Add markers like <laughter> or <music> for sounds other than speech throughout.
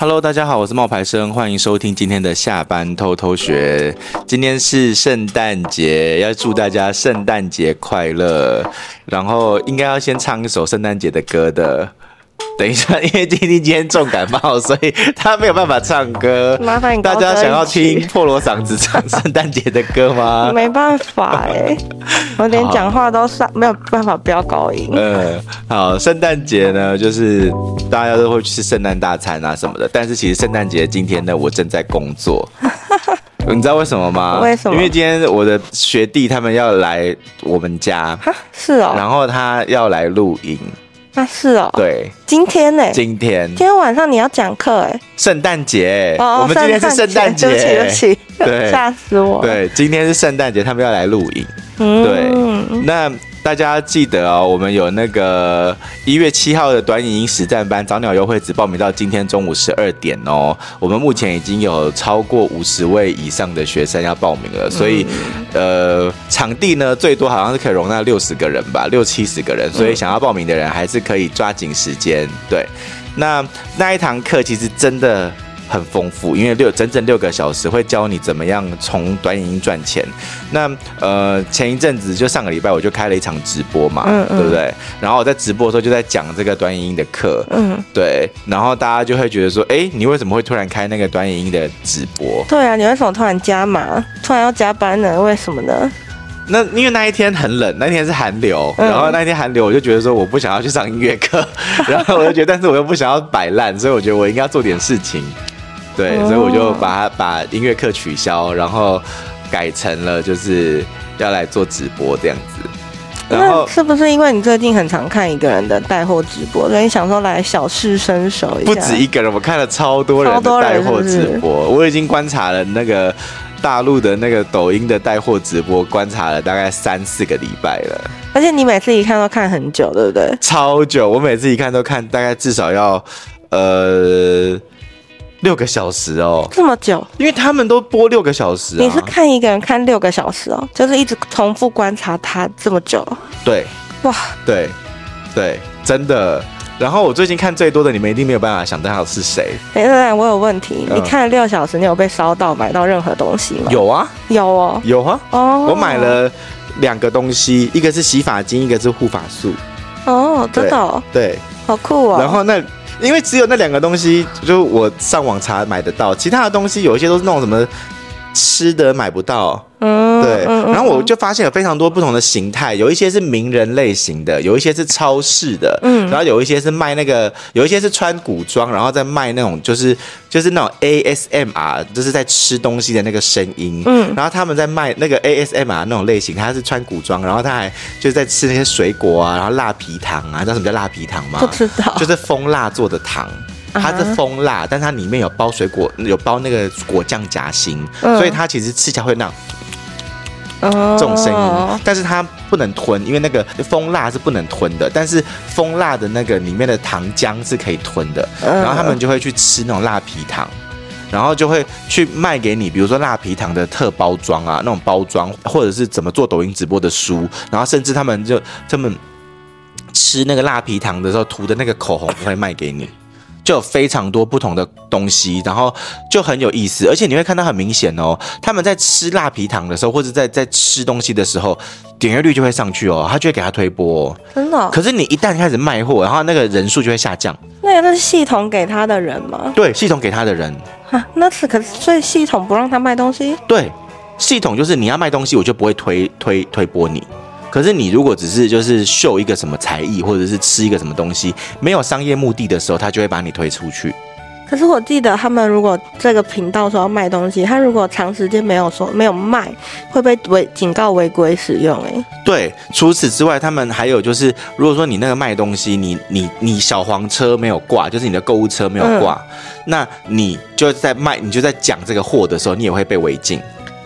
Hello，大家好，我是冒牌生，欢迎收听今天的下班偷偷学。今天是圣诞节，要祝大家圣诞节快乐。然后应该要先唱一首圣诞节的歌的。等一下，因为弟弟今天重感冒，所以他没有办法唱歌。麻烦你，大家想要听破锣嗓子唱 <laughs> 圣诞节的歌吗？没办法哎，我连讲话都上没有办法飙高音。<laughs> 嗯，好，圣诞节呢，就是大家都会去吃圣诞大餐啊什么的。但是其实圣诞节今天呢，我正在工作。<laughs> 你知道为什么吗？为什么？因为今天我的学弟他们要来我们家，是哦，然后他要来录音。那是哦，对，今天呢？今天，今天晚上你要讲课哎，圣诞节，哦，我们今天是圣诞节，对不起，对不起，吓死我，对，今天是圣诞节，他们要来录影，嗯，对，那。大家记得哦，我们有那个一月七号的短影音实战班早鸟优惠，只报名到今天中午十二点哦。我们目前已经有超过五十位以上的学生要报名了，所以呃，场地呢最多好像是可以容纳六十个人吧，六七十个人，所以想要报名的人还是可以抓紧时间。对，那那一堂课其实真的。很丰富，因为六整整六个小时会教你怎么样从短影音赚钱。那呃，前一阵子就上个礼拜我就开了一场直播嘛，嗯嗯对不对？然后我在直播的时候就在讲这个短影音的课，嗯，对。然后大家就会觉得说，哎，你为什么会突然开那个短影音的直播？对啊，你为什么突然加码？突然要加班呢？为什么呢？那因为那一天很冷，那一天是寒流，然后那一天寒流，我就觉得说我不想要去上音乐课，<laughs> 然后我就觉得，但是我又不想要摆烂，所以我觉得我应该要做点事情。对，所以我就把它把音乐课取消，然后改成了就是要来做直播这样子。然后是不是因为你最近很常看一个人的带货直播，所以你想说来小试身手一下？不止一个人，我看了超多人的带货直播，我已经观察了那个大陆的那个抖音的带货直播，观察了大概三四个礼拜了。而且你每次一看都看很久，对不对？超久，我每次一看都看大概至少要呃。六个小时哦，这么久？因为他们都播六个小时啊。你是看一个人看六个小时哦，就是一直重复观察他这么久。对，哇，对，对，真的。然后我最近看最多的，你们一定没有办法想到是谁。等等，我有问题。你看了六小时，你有被烧到买到任何东西吗？有啊，有哦，有啊。哦，我买了两个东西，一个是洗发精，一个是护发素。哦，真的哦？对，好酷哦。然后那。因为只有那两个东西，就我上网查买得到，其他的东西有一些都是那种什么吃的买不到。嗯，对。然后我就发现有非常多不同的形态，有一些是名人类型的，有一些是超市的，嗯，然后有一些是卖那个，有一些是穿古装，然后再卖那种就是就是那种 ASMR，就是在吃东西的那个声音，嗯，然后他们在卖那个 ASMR 那种类型，他是穿古装，然后他还就是在吃那些水果啊，然后辣皮糖啊，知道什么叫辣皮糖吗？不知道，就是蜂蜡做的糖。它是蜂蜡，但它里面有包水果，有包那个果酱夹心，嗯、所以它其实吃起来会那样，这种声音。但是它不能吞，因为那个蜂蜡是不能吞的。但是蜂蜡的那个里面的糖浆是可以吞的。然后他们就会去吃那种蜡皮糖，然后就会去卖给你，比如说蜡皮糖的特包装啊，那种包装，或者是怎么做抖音直播的书，然后甚至他们就他们吃那个蜡皮糖的时候涂的那个口红会卖给你。就有非常多不同的东西，然后就很有意思，而且你会看到很明显哦，他们在吃辣皮糖的时候，或者在在吃东西的时候，点阅率就会上去哦，他就会给他推播哦，真的。可是你一旦开始卖货，然后那个人数就会下降。那个是系统给他的人吗？对，系统给他的人。啊，那是可是所以系统不让他卖东西？对，系统就是你要卖东西，我就不会推推推播你。可是你如果只是就是秀一个什么才艺，或者是吃一个什么东西，没有商业目的的时候，他就会把你推出去。可是我记得他们如果这个频道说要卖东西，他如果长时间没有说没有卖，会被违警告违规使用。哎，对。除此之外，他们还有就是，如果说你那个卖东西，你你你小黄车没有挂，就是你的购物车没有挂，嗯、那你就在卖，你就在讲这个货的时候，你也会被违禁。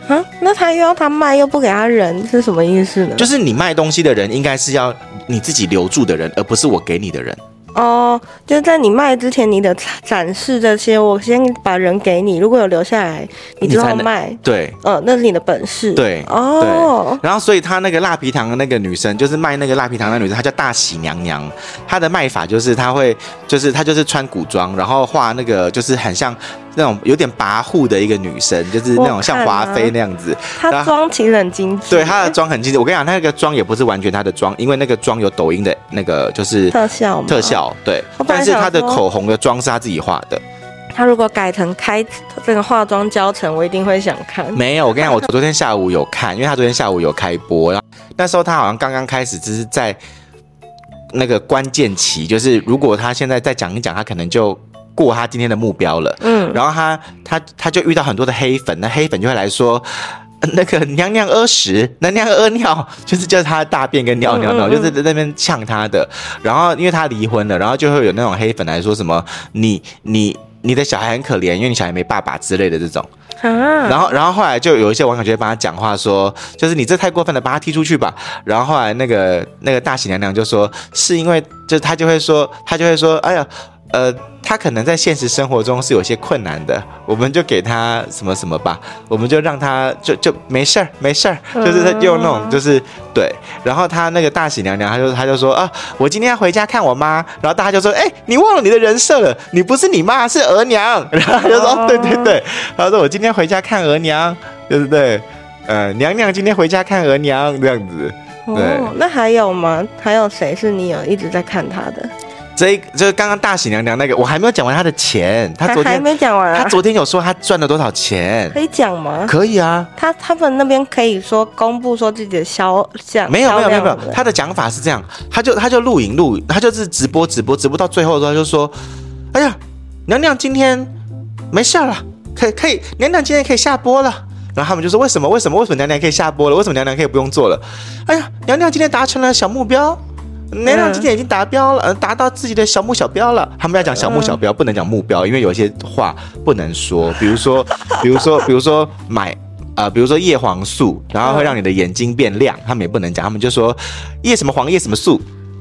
啊，那他又要他卖又不给他人，是什么意思呢？就是你卖东西的人应该是要你自己留住的人，而不是我给你的人。哦，就是在你卖之前，你的展示这些，我先把人给你，如果有留下来，你之后卖，对，呃，那是你的本事，对，哦，对，然后所以他那个蜡皮糖的那个女生，就是卖那个蜡皮糖的女生，她叫大喜娘娘，她的卖法就是她会，就是她就是穿古装，然后画那个就是很像。那种有点跋扈的一个女生，就是那种像华妃那样子。她妆其实很精致。对，她的妆很精致。我跟你讲，那个妆也不是完全她的妆，因为那个妆有抖音的那个就是特效。特效对，但是她的口红的妆是她自己画的。她如果改成开这个化妆教程，我一定会想看。没有，我跟你讲，我昨天下午有看，因为她昨天下午有开播，然后那时候她好像刚刚开始，只是在那个关键期，就是如果她现在再讲一讲，她可能就。过他今天的目标了，嗯，然后他他他就遇到很多的黑粉，那黑粉就会来说，那个娘娘屙屎，娘娘屙尿，就是叫他大便跟尿尿，尿，就是在那边呛他的。然后因为他离婚了，然后就会有那种黑粉来说什么，你你你的小孩很可怜，因为你小孩没爸爸之类的这种。然后然后后来就有一些网友就会帮他讲话说，就是你这太过分了，把他踢出去吧。然后后来那个那个大喜娘娘就说，是因为就他就会说他就会说，哎呀。呃，他可能在现实生活中是有些困难的，我们就给他什么什么吧，我们就让他就就没事儿没事儿，就是他用那种就是对，然后他那个大喜娘娘，他就他就说啊，我今天要回家看我妈，然后大家就说，哎，你忘了你的人设了，你不是你妈是额娘，然后他就说，对对对，他说我今天回家看额娘，对不对？呃，娘娘今天回家看额娘这样子，对，那还有吗？还有谁是你有一直在看他的？这一就是刚刚大喜娘娘那个，我还没有讲完他的钱。他昨天还没讲完，他昨天有说他赚了多少钱，可以讲吗？可以啊。他他们那边可以说公布说自己的销量。没有没有没有没有，他的讲法是这样，他就他就录影录影，他就是直播直播直播到最后的时候，他就说：“哎呀，娘娘今天没事了，可以可以，娘娘今天可以下播了。”然后他们就说：“为什么为什么为什么娘娘可以下播了？为什么娘娘可以不用做了？”哎呀，娘娘今天达成了小目标。娘娘今天已经达标了，呃，达到自己的小目小标了。他们要讲小目小标，不能讲目标，因为有些话不能说。比如说，比如说，比如说买，呃，比如说叶黄素，然后会让你的眼睛变亮，他们也不能讲。他们就说叶什么黄叶什么素，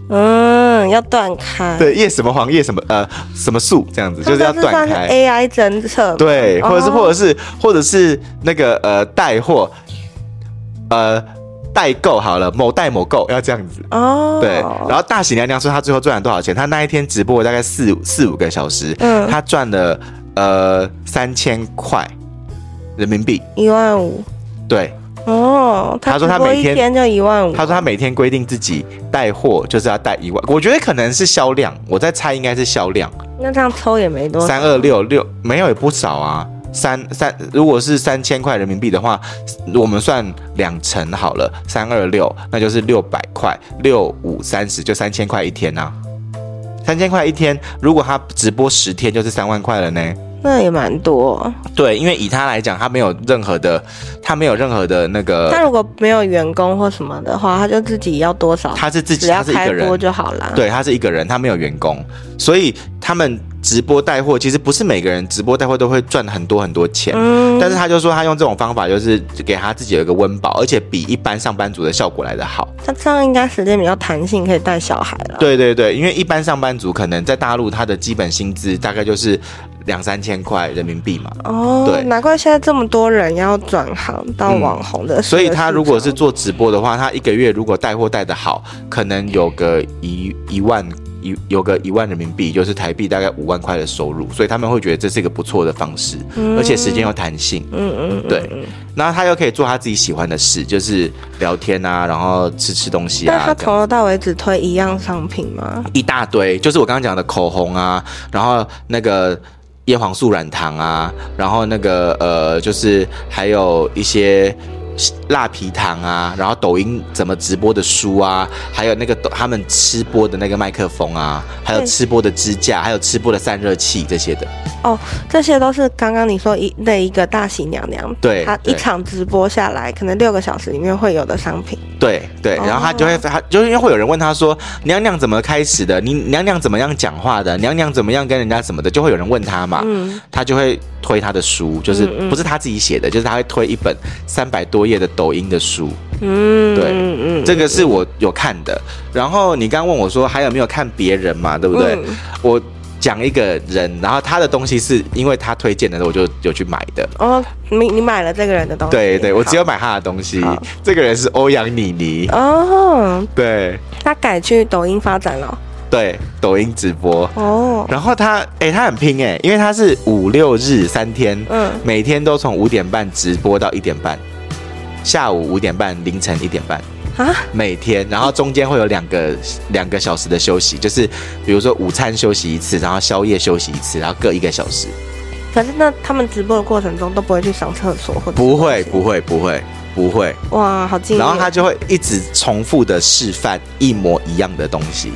嗯，要断开。对，叶什么黄叶什么呃什么素这样子，就是要断开。AI 侦测。对，或者是或者是或者是那个呃带货，呃。代购好了，某代某购要这样子哦。对，然后大喜娘娘说她最后赚了多少钱？她那一天直播大概四四五个小时，嗯，她赚了呃三千块人民币，一万五。对，哦，她说她每天就一万五。她说她每天规定自己带货就是要带一万，我觉得可能是销量，我在猜应该是销量。那这样抽也没多少，三二六六没有也不少啊。三三，如果是三千块人民币的话，我们算两成好了，三二六，那就是六百块，六五三十，就三千块一天呐、啊。三千块一天，如果他直播十天，就是三万块了呢。那也蛮多。对，因为以他来讲，他没有任何的，他没有任何的那个。他如果没有员工或什么的话，他就自己要多少？他是自己，他是一个人就好了。对，他是一个人，他没有员工，所以他们。直播带货其实不是每个人直播带货都会赚很多很多钱，嗯，但是他就说他用这种方法就是给他自己有一个温饱，而且比一般上班族的效果来得好。他这样应该时间比较弹性，可以带小孩了。对对对，因为一般上班族可能在大陆他的基本薪资大概就是两三千块人民币嘛。哦，对，难怪现在这么多人要转行当网红的，嗯。所以他如果是做直播的话，他一个月如果带货带得好，可能有个一一万。一有个一万人民币，就是台币大概五万块的收入，所以他们会觉得这是一个不错的方式，嗯、而且时间又弹性。嗯嗯，嗯，对。然后他又可以做他自己喜欢的事，就是聊天啊，然后吃吃东西啊。那他从头到尾只推一样商品吗？一大堆，就是我刚刚讲的口红啊，然后那个叶黄素软糖啊，然后那个呃，就是还有一些。蜡皮糖啊，然后抖音怎么直播的书啊，还有那个他们吃播的那个麦克风啊，还有吃播的支架，还有吃播的散热器这些的。哦，这些都是刚刚你说一那一个大喜娘娘，对，她一场直播下来，可能六个小时里面会有的商品。对对，然后他就会他就因为会有人问他说娘娘怎么开始的？你娘娘怎么样讲话的？娘娘怎么样跟人家什么的？就会有人问他嘛，嗯，他就会推他的书，就是不是他自己写的，就是他会推一本三百多页的抖音的书，嗯，对，这个是我有看的。然后你刚刚问我说还有没有看别人嘛？对不对？我。讲一个人，然后他的东西是因为他推荐的，我就有去买的。哦，你你买了这个人的东西？对对，我只有买他的东西。这个人是欧阳妮妮。哦，对，他改去抖音发展了。对，抖音直播。哦，然后他，哎，他很拼哎，因为他是五六日三天，嗯，每天都从五点半直播到一点半，下午五点半，凌晨一点半。啊，每天，然后中间会有两个两个小时的休息，就是比如说午餐休息一次，然后宵夜休息一次，然后各一个小时。可是那他们直播的过程中都不会去上厕所或者？不会，不会，不会，不会。哇，好敬业。然后他就会一直重复的示范一模一样的东西。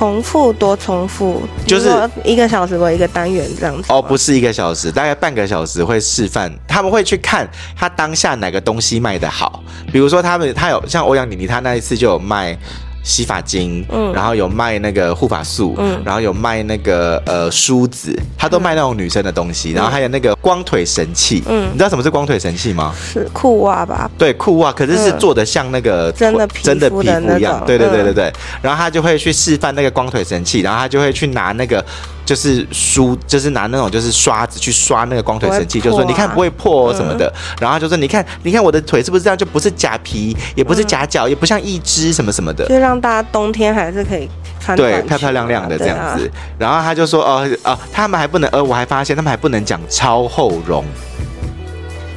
重复多重复，就是一个小时为一个单元这样子。哦，不是一个小时，大概半个小时会示范。他们会去看他当下哪个东西卖得好，比如说他们他有像欧阳妮妮，他那一次就有卖。洗发精，嗯，然后有卖那个护发素，嗯，然后有卖那个呃梳子，他都卖那种女生的东西，嗯、然后还有那个光腿神器，嗯，你知道什么是光腿神器吗？是裤袜吧？对，裤袜，可是是做的像那个真的皮肤的真的皮肤一样，对对对对对，然后他就会去示范那个光腿神器，然后他就会去拿那个。就是梳，就是拿那种就是刷子去刷那个光腿神器，啊、就说你看不会破什么的，嗯、然后就说你看你看我的腿是不是这样，就不是假皮，也不是假脚，嗯、也不像一只什么什么的，就让大家冬天还是可以穿对漂漂亮亮的这样子。啊、然后他就说哦哦，他们还不能，呃，我还发现他们还不能讲超厚绒。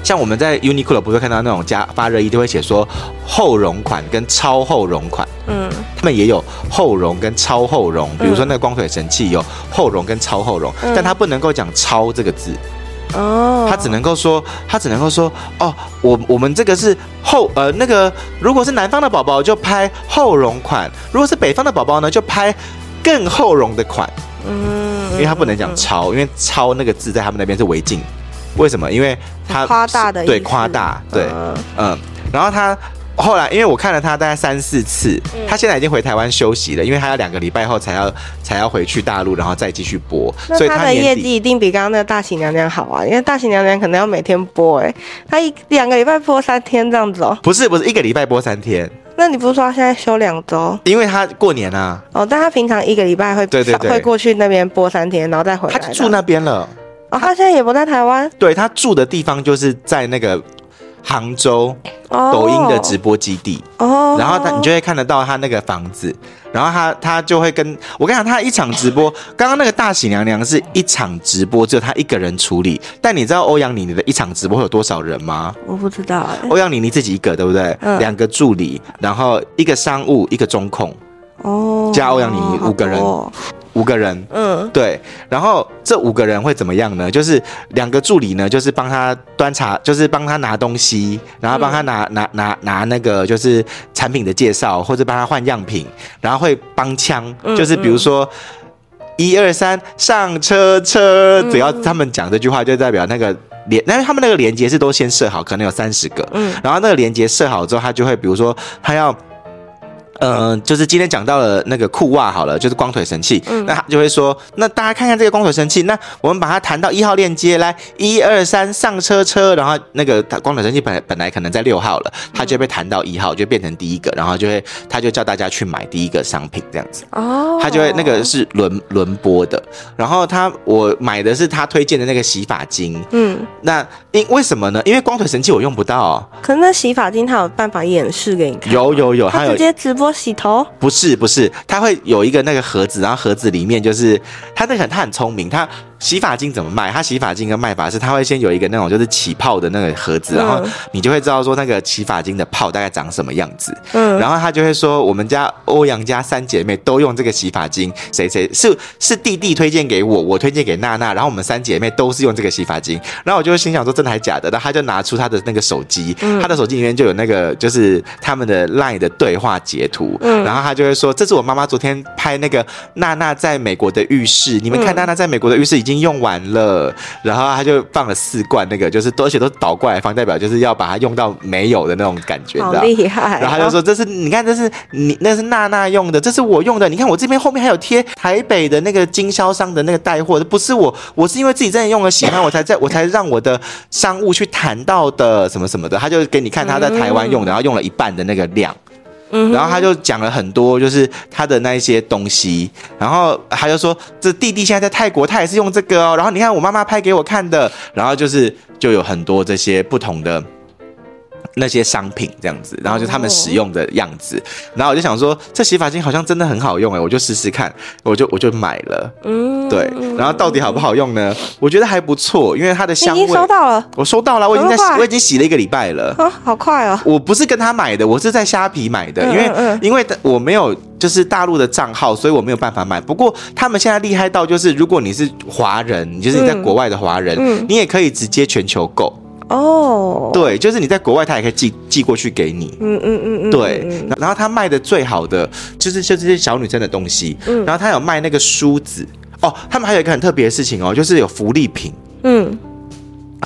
像我们在 Uniqlo 不会看到那种加发热衣，都会写说厚绒款跟超厚绒款。嗯，他们也有厚绒跟超厚绒，比如说那个光腿神器有厚绒跟超厚绒，嗯、但它不能够讲超这个字。哦，他只能够说，他只能够说，哦，我我们这个是厚，呃，那个如果是南方的宝宝就拍厚绒款，如果是北方的宝宝呢就拍更厚绒的款。嗯，因为他不能讲超，因为超那个字在他们那边是违禁。为什么？因为他夸大的对夸大对嗯，然后他后来因为我看了他大概三四次，他现在已经回台湾休息了，因为他要两个礼拜后才要才要回去大陆，然后再继续播。所以他的业绩一定比刚刚那个大喜娘娘好啊，因为大喜娘娘可能要每天播哎，他一两个礼拜播三天这样子哦。不是不是一个礼拜播三天，那你不是说他现在休两周？因为他过年啊。哦，但他平常一个礼拜会对对对会过去那边播三天，然后再回来。他住那边了。哦，他现在也不在台湾。对，他住的地方就是在那个杭州抖音的直播基地。哦，然后他你就会看得到他那个房子，然后他他就会跟我跟你讲，他一场直播，刚刚那个大喜娘娘是一场直播只有他一个人处理，但你知道欧阳妮妮的一场直播会有多少人吗？我不知道。欧阳妮妮自己一个，对不对？嗯。两个助理，然后一个商务，一个中控。哦。加欧阳妮妮五个人。五个人，嗯，对，然后这五个人会怎么样呢？就是两个助理呢，就是帮他端茶，就是帮他拿东西，然后帮他拿、嗯、拿拿拿那个就是产品的介绍，或者帮他换样品，然后会帮腔，就是比如说一二三上车车，只要他们讲这句话，就代表那个连，但是他们那个连接是都先设好，可能有三十个，嗯，然后那个连接设好之后，他就会比如说他要。嗯，就是今天讲到了那个裤袜好了，就是光腿神器，嗯、那他就会说，那大家看看这个光腿神器，那我们把它弹到一号链接来，一二三上车车，然后那个光腿神器本来本来可能在六号了，它就被弹到一号，就变成第一个，然后就会他就叫大家去买第一个商品这样子，哦，他就会那个是轮轮播的，然后他我买的是他推荐的那个洗发精，嗯，那因为什么呢？因为光腿神器我用不到，可是那洗发精他有办法演示给你看，有有有，他有直接直播。洗头不是不是，他会有一个那个盒子，然后盒子里面就是他那个他很聪明，他。洗发精怎么卖？它洗发精跟卖法是，它会先有一个那种就是起泡的那个盒子，然后你就会知道说那个洗发精的泡大概长什么样子。嗯，然后他就会说，我们家欧阳家三姐妹都用这个洗发精，谁谁是是弟弟推荐给我，我推荐给娜娜，然后我们三姐妹都是用这个洗发精。然后我就心想说，真的还假的？然后他就拿出他的那个手机，他的手机里面就有那个就是他们的 LINE 的对话截图。嗯，然后他就会说，这是我妈妈昨天拍那个娜娜在美国的浴室，你们看娜娜在美国的浴室已经。经用完了，然后他就放了四罐那个，就是而且都倒过来放，代表就是要把它用到没有的那种感觉，好厉害。然后他就说：“这是你看，这是你那是娜娜用的，这是我用的。你看我这边后面还有贴台北的那个经销商的那个带货，不是我，我是因为自己真的用了喜欢，我才在我才让我的商务去谈到的什么什么的。他就给你看他在台湾用的，然后用了一半的那个量。”然后他就讲了很多，就是他的那一些东西，然后他就说，这弟弟现在在泰国，他也是用这个哦。然后你看我妈妈拍给我看的，然后就是就有很多这些不同的。那些商品这样子，然后就他们使用的样子，然后我就想说，这洗发精好像真的很好用哎，我就试试看，我就我就买了，嗯，对，然后到底好不好用呢？我觉得还不错，因为它的香味。收到了，我收到了，我已经在洗，我已经洗了一个礼拜了，啊，好快哦！我不是跟他买的，我是在虾皮买的，因为因为我没有就是大陆的账号，所以我没有办法买。不过他们现在厉害到就是，如果你是华人，就是你在国外的华人，你也可以直接全球购。哦，对，就是你在国外，他也可以寄寄过去给你。嗯嗯嗯嗯，对。然后他卖的最好的就是就这些小女生的东西。嗯，然后他有卖那个梳子。哦，他们还有一个很特别的事情哦，就是有福利品。嗯，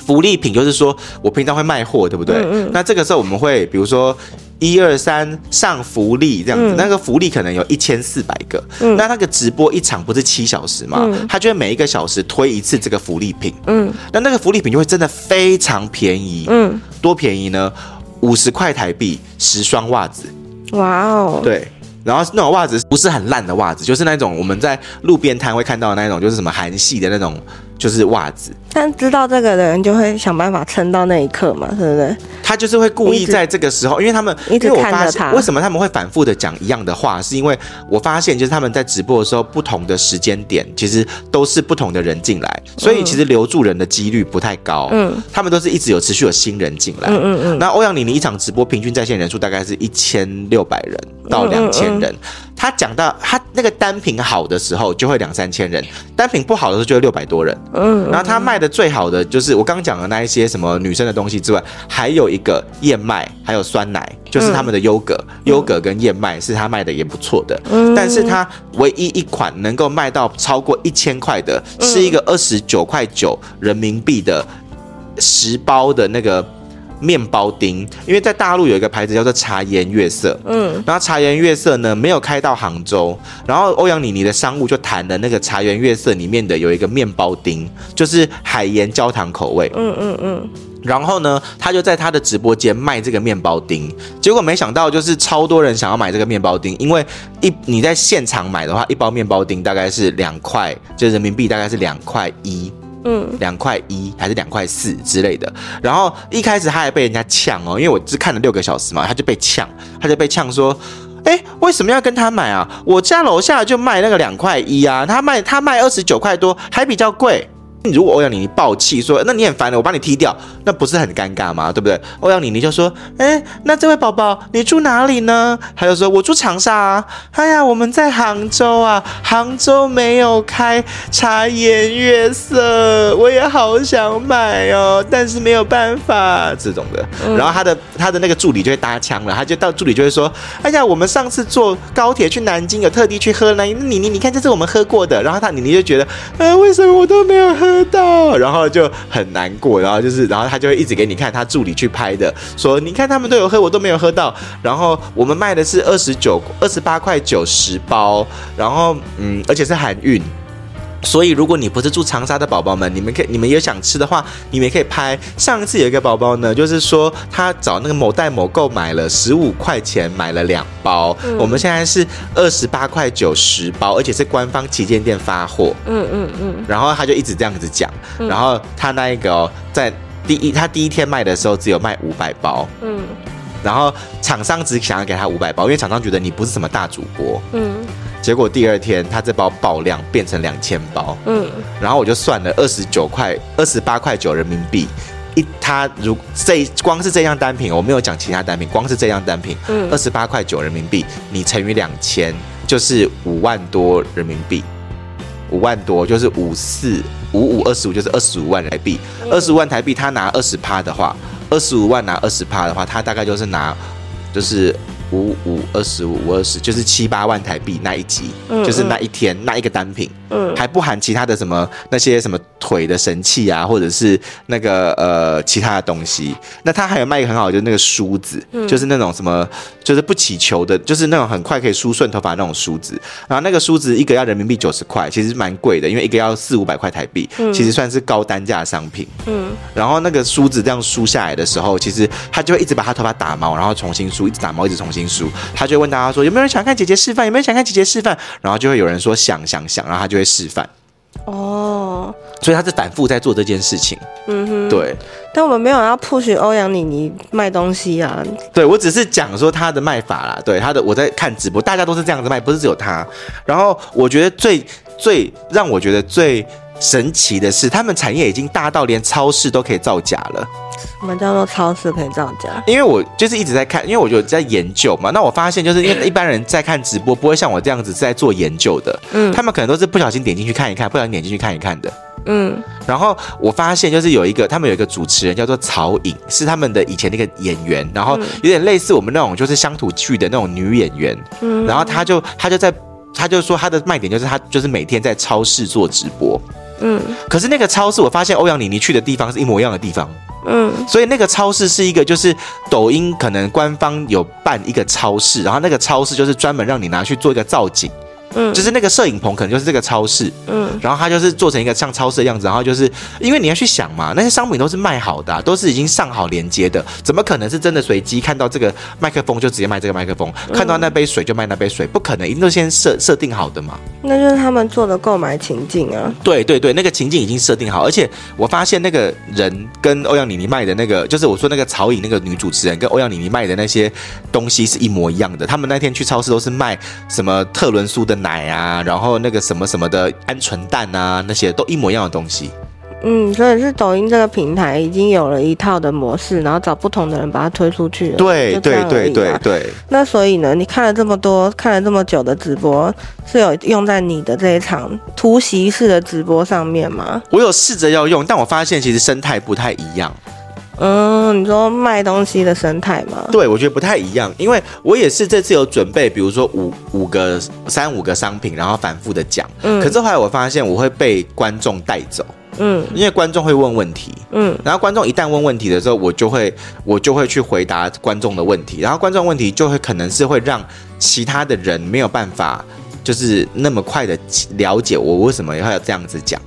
福利品就是说我平常会卖货，对不对？嗯嗯。那这个时候我们会比如说。一二三上福利这样子，嗯、那个福利可能有一千四百个。嗯、那那个直播一场不是七小时吗？嗯、他就会每一个小时推一次这个福利品。嗯，那那个福利品就会真的非常便宜。嗯，多便宜呢？五十块台币十双袜子。哇哦！对，然后那种袜子不是很烂的袜子，就是那种我们在路边摊会看到的那种，就是什么韩系的那种。就是袜子，但知道这个的人就会想办法撑到那一刻嘛，对不对？他就是会故意在这个时候，因为他们一直看着他。为什么他们会反复的讲一样的话？是因为我发现，就是他们在直播的时候，不同的时间点，其实都是不同的人进来，所以其实留住人的几率不太高。嗯，他们都是一直有持续有新人进来。嗯嗯嗯。那欧阳妮妮一场直播平均在线人数大概是一千六百人到两千人。他讲到他那个单品好的时候，就会两三千人；单品不好的时候，就会六百多人。嗯，然后他卖的最好的就是我刚刚讲的那一些什么女生的东西之外，还有一个燕麦，还有酸奶，就是他们的优格，优格跟燕麦是他卖的也不错的。嗯，但是他唯一一款能够卖到超过一千块的，是一个二十九块九人民币的十包的那个。面包丁，因为在大陆有一个牌子叫做茶颜悦色，嗯，然后茶颜悦色呢没有开到杭州，然后欧阳妮妮的商务就谈了那个茶颜悦色里面的有一个面包丁，就是海盐焦糖口味，嗯嗯嗯，然后呢，他就在他的直播间卖这个面包丁，结果没想到就是超多人想要买这个面包丁，因为一你在现场买的话，一包面包丁大概是两块，就人民币大概是两块一。嗯，两块一还是两块四之类的。然后一开始他还被人家呛哦，因为我只看了六个小时嘛，他就被呛，他就被呛说，哎，为什么要跟他买啊？我家楼下就卖那个两块一啊，他卖他卖二十九块多，还比较贵。如果欧阳妮妮爆气说，那你很烦的，我帮你踢掉，那不是很尴尬吗？对不对？欧阳妮妮就说，哎，那这位宝宝你住哪里呢？他就说，我住长沙啊。哎呀，我们在杭州啊，杭州没有开茶颜悦色，我也好想买哦，但是没有办法这种的。然后他的他的那个助理就会搭腔了，他就到助理就会说，哎呀，我们上次坐高铁去南京，有特地去喝那妮妮，你看这是我们喝过的。然后他妮妮就觉得，哎，为什么我都没有喝？到，然后就很难过，然后就是，然后他就会一直给你看他助理去拍的，说你看他们都有喝，我都没有喝到。然后我们卖的是二十九、二十八块九十包，然后嗯，而且是含运。所以，如果你不是住长沙的宝宝们，你们可以，你们也想吃的话，你们也可以拍。上一次有一个宝宝呢，就是说他找那个某代某购买了十五块钱买了两包，嗯、我们现在是二十八块九十包，而且是官方旗舰店发货。嗯嗯嗯。然后他就一直这样子讲，然后他那一个、哦、在第一他第一天卖的时候只有卖五百包。嗯。然后厂商只想要给他五百包，因为厂商觉得你不是什么大主播。嗯。结果第二天，他这包爆量变成两千包，嗯，然后我就算了二十九块、二十八块九人民币。一，他如这光是这样单品，我没有讲其他单品，光是这样单品，嗯，二十八块九人民币，你乘以两千就是五万多人民币，五万多就是五四五五二十五就是二十五万台币，二十五万台币他拿二十趴的话，二十五万拿二十趴的话，他大概就是拿就是。五五二十五五二十，就是七八万台币那一集，嗯嗯，就是那一天那一个单品，嗯，还不含其他的什么那些什么腿的神器啊，或者是那个呃其他的东西。那他还有卖一个很好的，就是那个梳子，嗯、就是那种什么，就是不起球的，就是那种很快可以梳顺头发的那种梳子。然后那个梳子一个要人民币九十块，其实蛮贵的，因为一个要四五百块台币，嗯、其实算是高单价商品。嗯，然后那个梳子这样梳下来的时候，其实他就会一直把他头发打毛，然后重新梳，一直打毛，一直重新梳。他就会问大家说：“有没有人想看姐姐示范？有没有人想看姐姐示范？”然后就会有人说：“想想想。”然后他就会示范。哦，所以他是反复在做这件事情。嗯哼，对。但我们没有要 push 欧阳妮妮卖东西啊。对，我只是讲说他的卖法啦。对，他的我在看直播，大家都是这样子卖，不是只有他。然后我觉得最最让我觉得最神奇的是，他们产业已经大到连超市都可以造假了。什么叫做超市可以造假？因为我就是一直在看，因为我就在研究嘛。那我发现，就是因为一般人在看直播，不会像我这样子在做研究的。嗯，他们可能都是不小心点进去看一看，不小心点进去看一看的。嗯，然后我发现，就是有一个他们有一个主持人叫做曹颖，是他们的以前那个演员，然后有点类似我们那种就是乡土剧的那种女演员。嗯，然后他就他就在他就说他的卖点就是他就是每天在超市做直播。嗯，可是那个超市，我发现欧阳妮妮去的地方是一模一样的地方。嗯，所以那个超市是一个，就是抖音可能官方有办一个超市，然后那个超市就是专门让你拿去做一个造景。嗯，就是那个摄影棚可能就是这个超市，嗯，然后它就是做成一个像超市的样子，然后就是因为你要去想嘛，那些商品都是卖好的啊，都是已经上好连接的，怎么可能是真的随机看到这个麦克风就直接卖这个麦克风，看到那杯水就卖那杯水，不可能，一定都先设设定好的嘛。那就是他们做的购买情境啊。对对对，那个情境已经设定好，而且我发现那个人跟欧阳妮妮卖的那个，就是我说那个曹颖那个女主持人跟欧阳妮妮卖的那些东西是一模一样的。他们那天去超市都是卖什么特仑苏的奶啊，然后那个什么什么的鹌鹑蛋啊，那些都一模一样的东西。嗯，所以是抖音这个平台已经有了一套的模式，然后找不同的人把它推出去了。对对对对对。那所以呢，你看了这么多，看了这么久的直播，是有用在你的这一场突袭式的直播上面吗？我有试着要用，但我发现其实生态不太一样。嗯，你说卖东西的生态吗？对，我觉得不太一样，因为我也是这次有准备，比如说五五个三五个商品，然后反复的讲。嗯，可是后来我发现我会被观众带走。嗯，因为观众会问问题。嗯，然后观众一旦问问题的时候，我就会我就会去回答观众的问题，然后观众问题就会可能是会让其他的人没有办法，就是那么快的了解我为什么要这样子讲。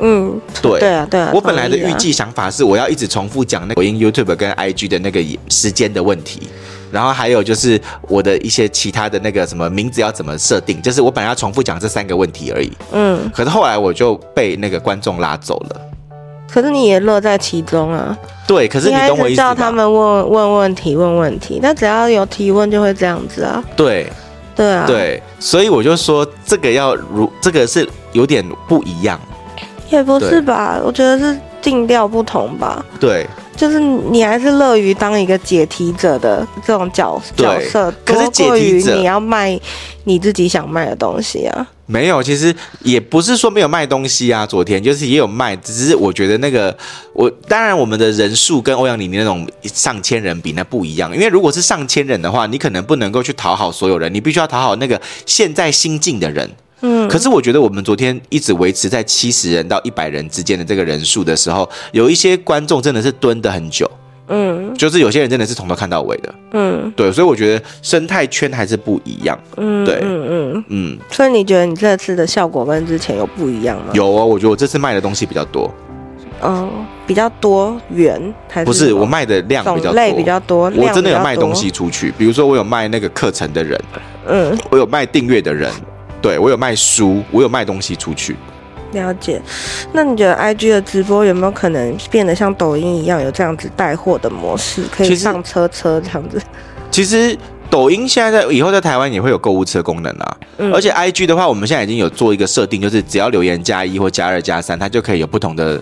嗯，对，对啊，对啊。我本来的预计想法是，我要一直重复讲那个抖音、YouTube 跟 IG 的那个时间的问题，然后还有就是我的一些其他的那个什么名字要怎么设定，就是我本来要重复讲这三个问题而已。嗯，可是后来我就被那个观众拉走了。可是你也乐在其中啊。对，可是你懂我意思吗？叫他们问问问题，问问题，那只要有提问就会这样子啊。对，对啊，对，所以我就说这个要如这个是有点不一样。也不是吧，我觉得是定调不同吧。对，就是你还是乐于当一个解题者的这种角角色，可是多过于你要卖你自己想卖的东西啊。没有，其实也不是说没有卖东西啊。昨天就是也有卖，只是我觉得那个我当然我们的人数跟欧阳妮妮那种上千人比那不一样，因为如果是上千人的话，你可能不能够去讨好所有人，你必须要讨好那个现在新进的人。嗯，可是我觉得我们昨天一直维持在七十人到一百人之间的这个人数的时候，有一些观众真的是蹲的很久，嗯，就是有些人真的是从头看到尾的，嗯，对，所以我觉得生态圈还是不一样，嗯，对，嗯嗯。嗯，所以你觉得你这次的效果跟之前有不一样吗？有哦，我觉得我这次卖的东西比较多，嗯，比较多元还是不是？我卖的量比较多，类比较多，我真的有卖东西出去，比如说我有卖那个课程的人，嗯，我有卖订阅的人。对，我有卖书，我有卖东西出去。了解。那你觉得 IG 的直播有没有可能变得像抖音一样有这样子带货的模式，可以上车车这样子？其实，抖音现在在以后在台湾也会有购物车功能啊。嗯。而且 IG 的话，我们现在已经有做一个设定，就是只要留言加一或加二加三，它就可以有不同的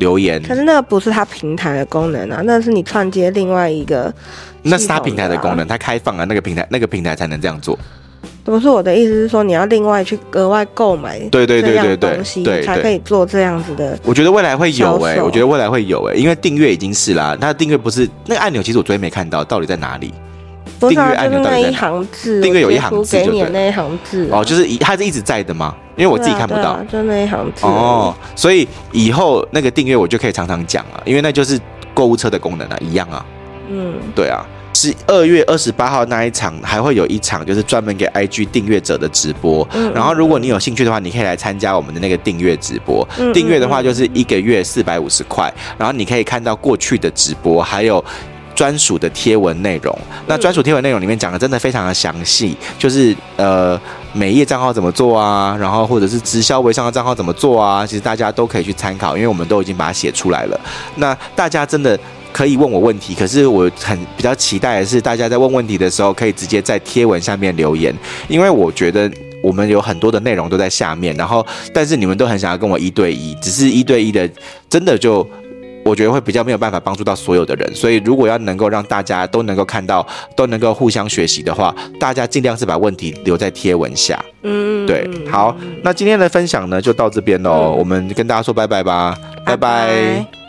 留言。可是那个不是它平台的功能啊，那是你串接另外一个。那是它平台的功能，它开放了那个平台，那个平台才能这样做。不是我的意思是说，你要另外去额外购买对对对对东西，才可以做这样子的。我觉得未来会有哎、欸，我觉得未来会有哎、欸，因为订阅已经是啦。它的订阅不是那个按钮，其实我昨天没看到，到底在哪里？订阅按钮到底在一行字，订阅有一行字，给你的那一行字哦，就是一它是一直在的吗？因为我自己看不到，啊啊、就那一行字哦。所以以后那个订阅我就可以常常讲了，因为那就是购物车的功能啊，一样啊。嗯，对啊。十二月二十八号那一场还会有一场，就是专门给 IG 订阅者的直播。嗯，然后如果你有兴趣的话，你可以来参加我们的那个订阅直播。嗯，订阅的话就是一个月四百五十块，然后你可以看到过去的直播，还有专属的贴文内容。那专属贴文内容里面讲的真的非常的详细，就是呃每页账号怎么做啊，然后或者是直销微商的账号怎么做啊，其实大家都可以去参考，因为我们都已经把它写出来了。那大家真的。可以问我问题，可是我很比较期待的是，大家在问问题的时候，可以直接在贴文下面留言，因为我觉得我们有很多的内容都在下面，然后但是你们都很想要跟我一对一，只是一对一的，真的就我觉得会比较没有办法帮助到所有的人，所以如果要能够让大家都能够看到，都能够互相学习的话，大家尽量是把问题留在贴文下。嗯，对，好，那今天的分享呢就到这边喽，嗯、我们跟大家说拜拜吧，拜拜。拜拜。